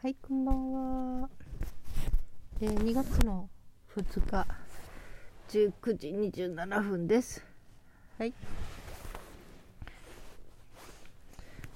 はい、こんばんは。えー、2月の2日、19時27分です。はい。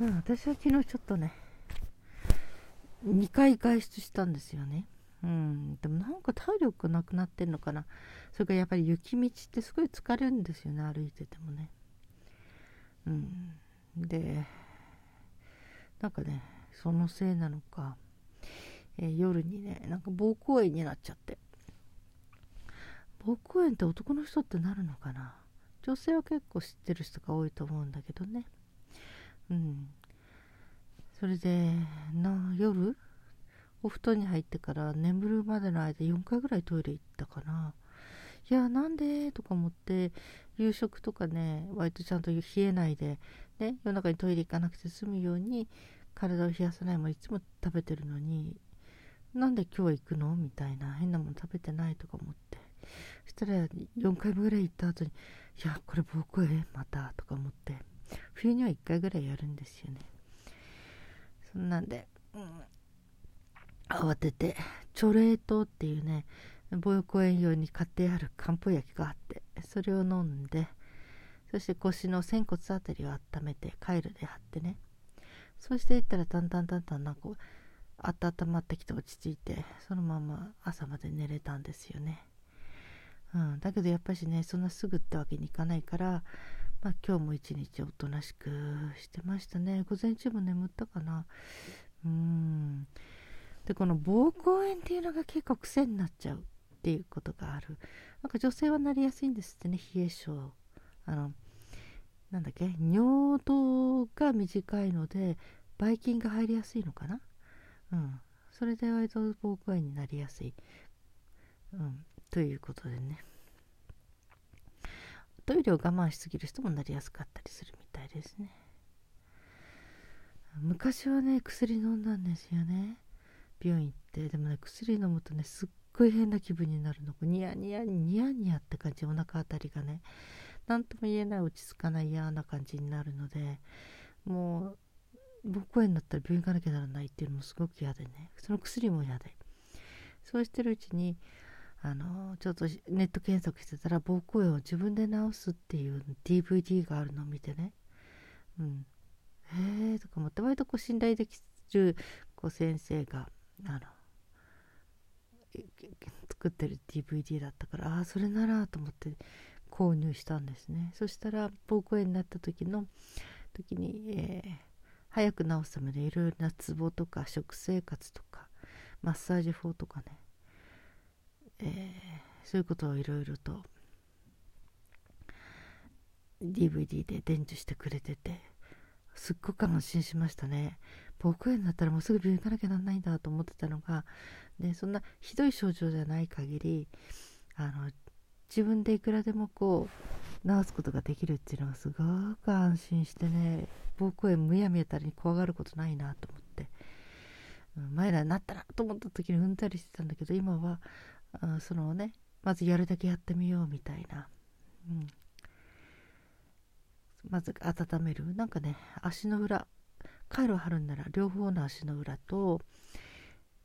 うん、私は昨日ちょっとね、2回外出したんですよね。うん、でもなんか体力がなくなってんのかな。それからやっぱり雪道ってすごい疲れるんですよね、歩いててもね。うん。で、なんかね、そのせいなのか、えー夜にねなんか膀胱炎になっちゃって。膀胱炎って男の人ってなるのかな？女性は結構知ってる人が多いと思うんだけどね。うん。それでな夜？お布団に入ってから眠るまでの間4回ぐらいトイレ行ったかな。いやなんで？とか思って夕食とかね割とちゃんと冷えないでね夜中にトイレ行かなくて済むように体を冷やさないもいつも食べてるのになんで今日行くの？みたいな変なもの食べてない？とか思って。そしたら4回ぐらい行った後にいやこれ膀胱炎また？とか思って。冬には1回ぐらいやるんですよね。そんなんで、うん、慌ててチョレートっていうね膀胱炎用に買ってある漢方薬があってそれを飲んでそして腰の仙骨あたりを温めてカイロで貼ってね。そうしていったらだんだんだんだんなんか温まってきて落ち着いてそのまま朝まで寝れたんですよね。うん、だけどやっぱしねそんなすぐってわけにいかないから、まあ、今日も一日おとなしくしてましたね。午前中も眠ったかな。うん。でこの膀胱炎っていうのが結構癖になっちゃうっていうことがある。なんか女性はなりやすいんですってね冷え性。あのなんだっけ？尿道が短いのでばい菌が入りやすいのかな？うん、それで割と膀胱炎になりやすい、うん、ということでね。トイレを我慢しすぎる人もなりやすかったりするみたいですね。昔はね薬飲んだんですよね。病院行って。でもね薬飲むとねすっごい変な気分になるの。ニヤニヤニヤニヤって感じ。お腹あたりがね。何とも言えない落ち着かない嫌な感じになるので。もう膀胱炎になったら病院行かなきゃならないっていうのもすごく嫌でね。その薬も嫌で。そうしてるうちにあのちょっとネット検索してたら膀胱炎を自分で治すっていう DVD があるのを見てね。うん。へえとか思って割とこう信頼できるこう先生があの作ってる DVD だったからああそれならと思って購入したんですね。そしたら膀胱炎になった時の時に、えー早く治すためにいろいろなツボとか食生活とかマッサージ法とかね、えー、そういうことをいろいろと DVD で伝授してくれててすっごく安心しましたね。膀胱炎になったらもうすぐ病院行かなきゃなんないんだと思ってたのが、ね、そんなひどい症状じゃない限りあの自分でいくらでもこう治すことができるっていうのがすごく安心してね膀胱炎むやみやたりに怖がることないなと思って、うん、前らになったなと思った時にうんざりしてたんだけど今はあそのねまずやるだけやってみようみたいな、うん、まず温める。なんかね足の裏カイロ貼るんなら両方の足の裏と、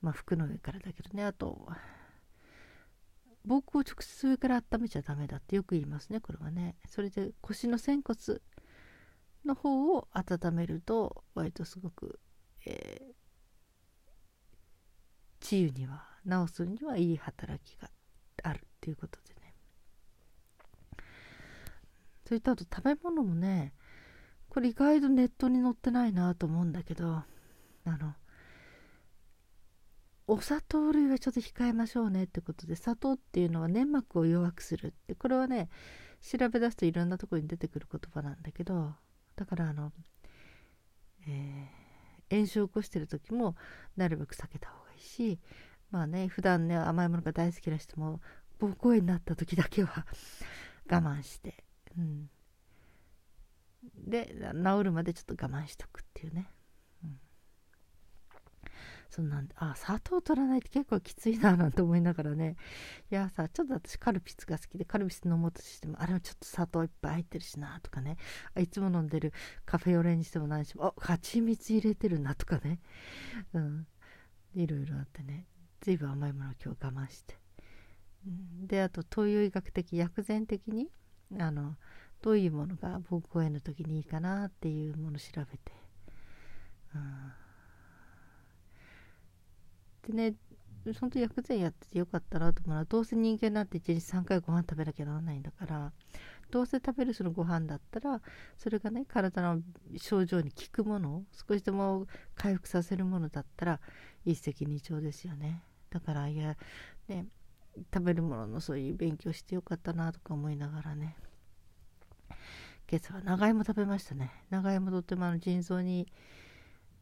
まあ、服の上からだけどねあと膀胱を直接上から温めちゃダメだってよく言いますねこれはね。それで腰の仙骨の方を温めると割とすごく、えー、治癒には治すにはいい働きがあるっていうことでね。それとあと食べ物もねこれ意外とネットに載ってないなと思うんだけどあのお砂糖類はちょっと控えましょうねってことで砂糖っていうのは粘膜を弱くするってこれはね調べ出すといろんなとこに出てくる言葉なんだけどだからあの、えー、炎症を起こしてる時もなるべく避けた方がいいしまあね普段ね甘いものが大好きな人も膀胱炎になった時だけは我慢して、うん、で治るまでちょっと我慢しとくっていうね。そんなんあ砂糖取らないって結構きついななんて思いながらね。いやさちょっと私カルピスが好きでカルピス飲もうとしてもあれもちょっと砂糖いっぱい入ってるしなとかね。あいつも飲んでるカフェオレにしても何してもあ蜂蜜入れてるなとかね、うん、いろいろあってね。随分甘いものを今日我慢して、うん、であと東洋医学的薬膳的にあのどういうものが膀胱炎の時にいいかなっていうものを調べて、うん、でね本当薬膳やっててよかったなと思うのはどうせ人間なんて1日3回ご飯食べなきゃならないんだからどうせ食べるそのご飯だったらそれがね体の症状に効くものを少しでも回復させるものだったら一石二鳥ですよね。だからいやね食べるもののそういう勉強してよかったなとか思いながらね。今朝は長芋食べましたね。長芋とってもあの腎臓に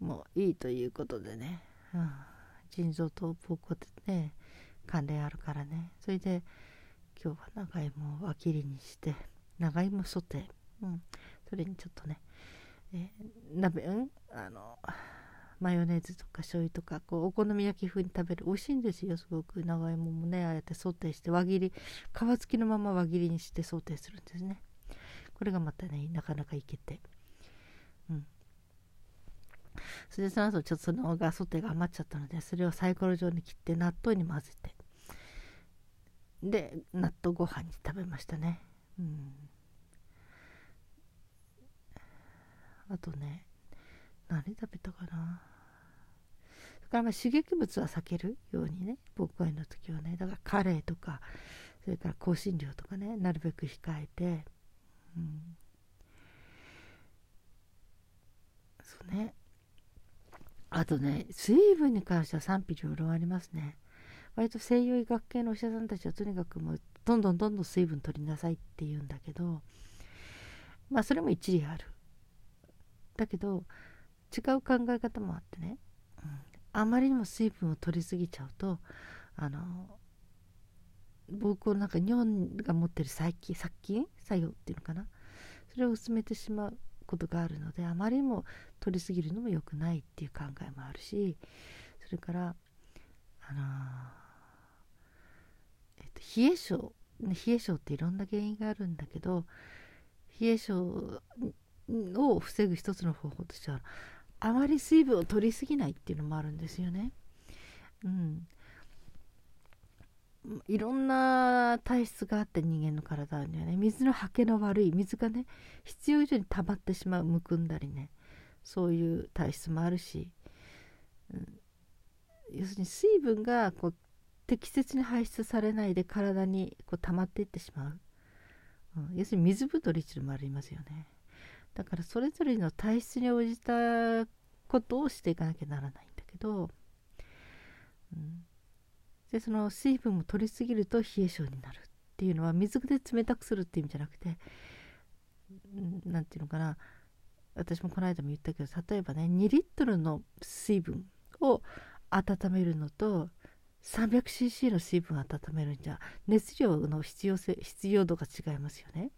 もいいということでね、腎臓と膀胱ってね関連あるからね。それで今日は長芋を輪切りにして長芋ソテー、うん、それにちょっとね、え、鍋、うん、あのマヨネーズとか醤油とかこうお好み焼き風に食べる。美味しいんですよすごく。長芋もねああやってソテーして輪切り皮付きのまま輪切りにしてソテーするんですね。これがまたねなかなかいけて。それでその後ちょっとそのがソテーが余っちゃったのでそれをサイコロ状に切って納豆に混ぜてで納豆ご飯に食べましたね。うん。あとね何食べたかな。それからまあ刺激物は避けるようにね膀胱炎の時はねだからカレーとかそれから香辛料とかねなるべく控えてうん。そうね。あとね水分に関しては賛否両論ありますね。割と西洋医学系のお医者さんたちはとにかくもうどんどんどんどん水分取りなさいって言うんだけどまあそれも一理ある。だけど違う考え方もあってね、うん、あまりにも水分を取りすぎちゃうとあの膀胱の中に尿が持ってる細菌殺菌作用っていうのかな。それを薄めてしまう。ことがあるのであまりにも取りすぎるのも良くないっていう考えもあるしそれからあのえっと、冷え性冷え性っていろんな原因があるんだけど冷え性を防ぐ一つの方法としてはあまり水分を取りすぎないっていうのもあるんですよね。うん、いろんな体質があって人間の体にはね。水のはけの悪い水がね必要以上に溜まってしまうむくんだりね。そういう体質もあるし、うん、要するに水分がこう適切に排出されないで体にこう溜まっていってしまう、うん、要するに水太りっていうのもありますよね。だからそれぞれの体質に応じたことをしていかなきゃならないんだけど、うん、でその水分も取りすぎると冷え性になるっていうのは水で冷たくするっていう意味じゃなくて何て言うのかな私もこの間も言ったけど例えばね2リットルの水分を温めるのと 300cc の水分を温めるんじゃ熱量の必要性必要度が違いますよね。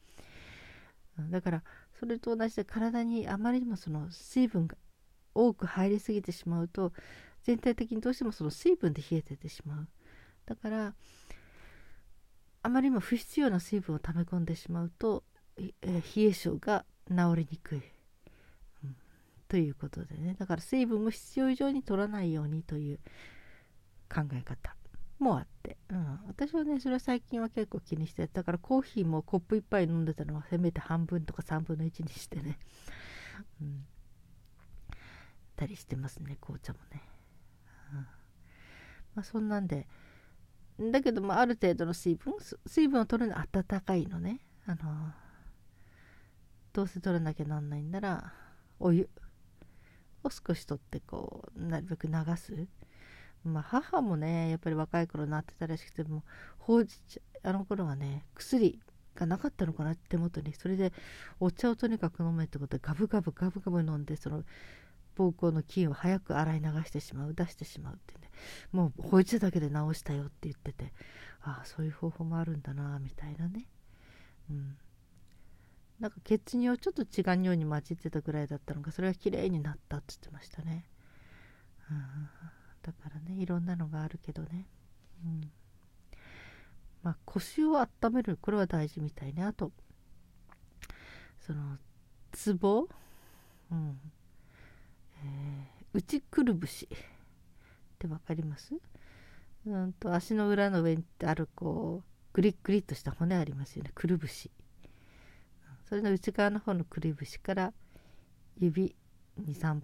だからそれと同じで体にあまりにもその水分が多く入りすぎてしまうと全体的にどうしてもその水分で冷えててしまうだからあまりにも不必要な水分を溜め込んでしまうと、え冷え性が治りにくい、うん、ということでね。だから水分も必要以上に取らないようにという考え方もあって、うん、私はねそれは最近は結構気にしてだからコーヒーもコップ1杯飲んでたのはせめて半分とか3分の1にしてね、うん、たりしてますね紅茶もね、うん、まあそんなんでだけどもある程度の水分？水分を取るのは温かいのね。あのどうせ取らなきゃなんないんならお湯。を少し取ってこうなるべく流す。まあ、母もねやっぱり若い頃なってたらしくてもほうじ茶あの頃はね薬がなかったのかな手元にそれでお茶をとにかく飲めってことでガブガブガブガブ飲んでその膀胱の菌を早く洗い流してしまう出してしまうってね。もうほうじ茶だけで治したよって言っててああそういう方法もあるんだなみたいなね。うん。なんか血尿ちょっと血が尿に混じってたぐらいだったのがそれが綺麗になったって言ってましたね。うん。だからねいろんなのがあるけどね。うん。まあ腰を温めるこれは大事みたいね。あとそのツボ？うん。えー、内くるぶし。って分かります？うんと足の裏の上にあるこうグリッグリッとした骨ありますよね。くるぶし。それの内側の方のくるぶしから指23本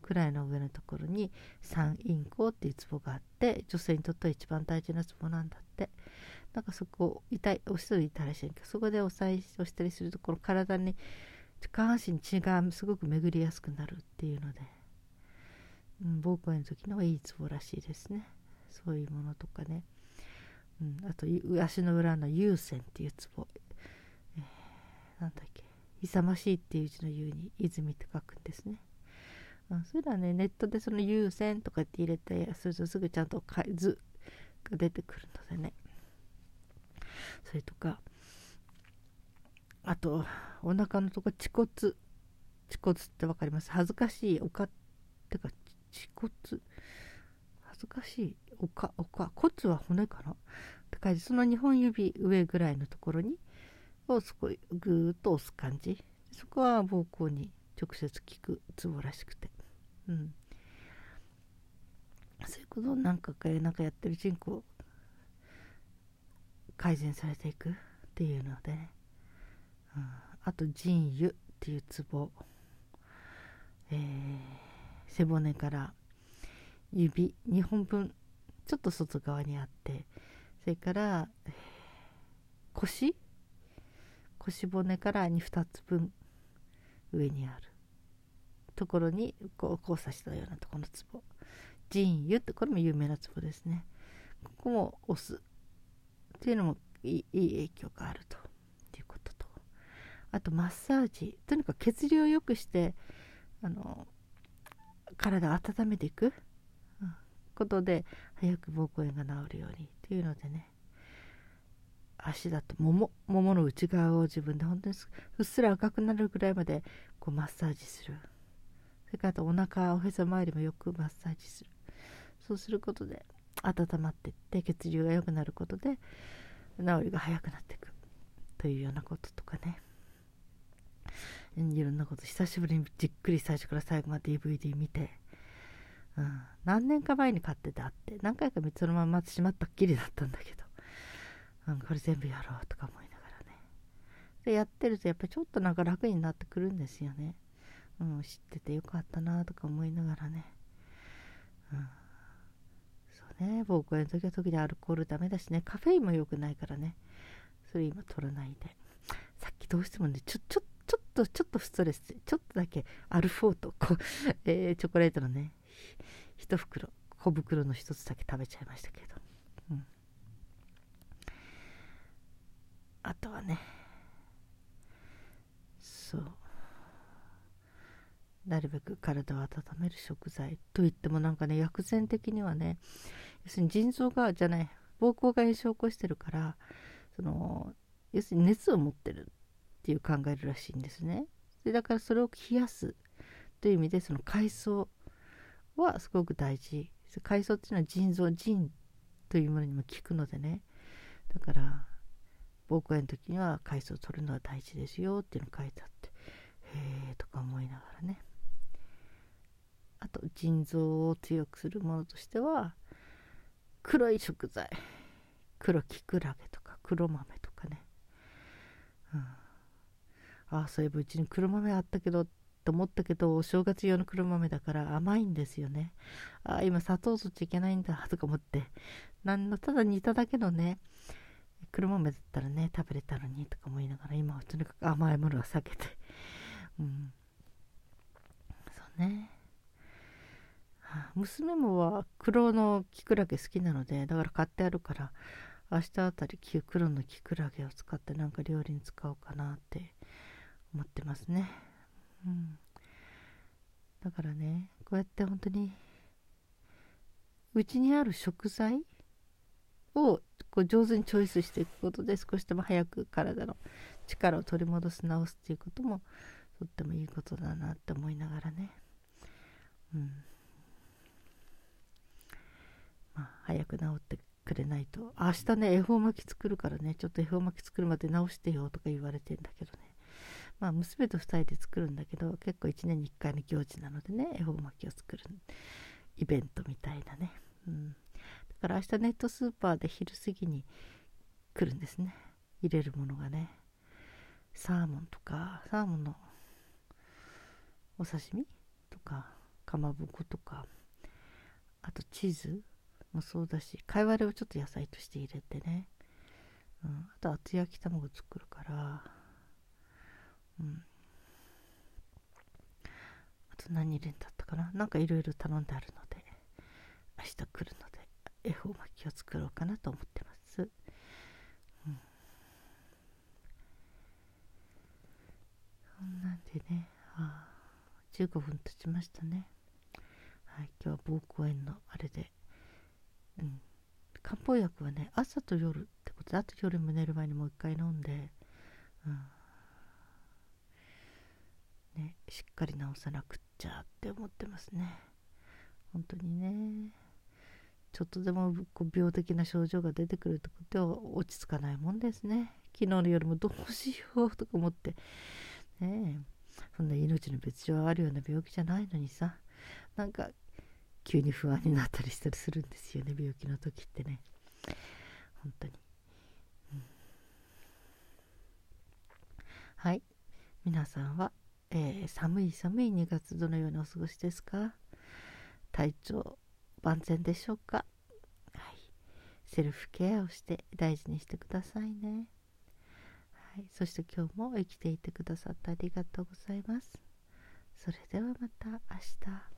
くらいの上のところに三陰交っていうツボがあって女性にとっては一番大事なツボなんだって。なんかそこ痛い押しといたらしいけどそこで押さえ押したりするとこの体に下半身に血がすごく巡りやすくなるっていうので、うん、膀胱炎の時のいいツボらしいですね。そういうものとかね、うん、あと足の裏の有線っていうツボ、えー、なんだっけ。勇ましいっていう字の言うに泉って書くんですね。あそれはねネットでその有線とかって入れてするとすぐちゃんと図が出てくるのでね。それとかあとお腹のとこ恥骨。恥骨って分かります？恥ずかしいおかってか恥骨恥ずかしい。おかおか骨は骨かな？って書いてその2本指上ぐらいのところにをそこぐーっと押す感じ。そこは膀胱に直接効くツボらしくて。うん。そういうことを何かかなんかやってる人口改善されていくっていうので、ね、うん、あと腎油っていうツボ、えー、背骨から指2本分ちょっと外側にあってそれから、腰？腰骨から2つ分上にある。ところにこう交差したようなところのツボ。腎油ってこれも有名なツボですね。ここも押すっていうのもいいいい影響があると。いうことと。あとマッサージ。とにかく血流を良くしてあの体を温めていく、ことで早く膀胱炎が治るようにっていうのでね。足だとももももの内側を自分で本当にうっすら赤くなるぐらいまでこうマッサージする。それからあとお腹おへそ周りもよくマッサージする。そうすることで温まっていって血流が良くなることで治りが早くなっていく。というようなこととかね。いろんなこと久しぶりにじっくり最初から最後まで DVD 見て、うん、何年か前に買っててあって何回かそのまましまったっきりだったんだけど、うん、これ全部やろうとか思いながらね。でやってるとやっぱりちょっとなんか楽になってくるんですよね、うん、知っててよかったなとか思いながらね、うん。そうね膀胱炎の時は時でアルコールダメだしねカフェインも良くないからね。それ今取らないで。さっきどうしてもねちょちょっとちょっとストレスちょっとだけアルフォートこ、えー、チョコレートのね1袋小袋の1つだけ食べちゃいましたけど、うん、あとはねそう。なるべく体を温める食材といってもなんかね薬膳的にはね要するに腎臓がじゃない膀胱が炎症を起こしてるからその要するに熱を持ってるっていう考えるらしいんですね。でだからそれを冷やすという意味でその海藻はすごく大事。海藻っていうのは腎臓腎というものにも効くのでね。だから膀胱炎の時には海藻を取るのは大事ですよっていうの書いてあってへえとか思いながらね。あと腎臓を強くするものとしては黒い食材。黒きくらげとか黒豆とかね、うん、あそういえばうちに黒豆あったけどと思ったけどお正月用の黒豆だから甘いんですよねああ今砂糖取っちいけないんだとか思って。なんのただ煮ただけのね黒豆だったらね食べれたのにとか思いながら今はとにかく甘いものは避けて。うん。そうね。娘もは黒のキクラゲ好きなのでだから買ってあるから明日あたり黒のキクラゲを使ってなんか料理に使おうかなって思ってますね。うん。だからねこうやって本当にうちにある食材をこう上手にチョイスしていくことで少しでも早く体の力を取り戻す直すっていうこともとってもいいことだなって思いながらね。うん。まあ、早く治ってくれないと。明日ね恵方巻き作るからねちょっと恵方巻き作るまで直してよとか言われてんだけどね。まあ娘と2人で作るんだけど結構1年に1回の行事なのでね恵方巻きを作るイベントみたいなね、うん、だから明日ネットスーパーで昼過ぎに来るんですね。入れるものがね。サーモンとかサーモンのお刺身とかかまぼことかあとチーズもそうだし貝割れをちょっと野菜として入れてね、うん、あと厚焼き卵作るからうん。あと何入れんだったかな？なんかいろいろ頼んであるので明日来るので恵方巻きを作ろうかなと思ってます、うん、そんなんでねあ15分経ちましたね。はい今日は膀胱炎のあれでうん。漢方薬はね朝と夜ってことであと夜も寝る前にもう一回飲んでうん。ね、しっかり治さなくっちゃって思ってますね。本当にね。ちょっとでもこう病的な症状が出てくるってことは落ち着かないもんですね。昨日の夜もどうしようとか思って。ねえ。そんな命の別状あるような病気じゃないのにさ。なんか急に不安になったりしたりするんですよね病気の時ってね。本当に、うん、はい。皆さんはえー、寒い寒い2月どのようにお過ごしですか？体調万全でしょうか？はい。セルフケアをして大事にしてくださいね。はい。そして今日も生きていてくださってありがとうございます。それではまた明日。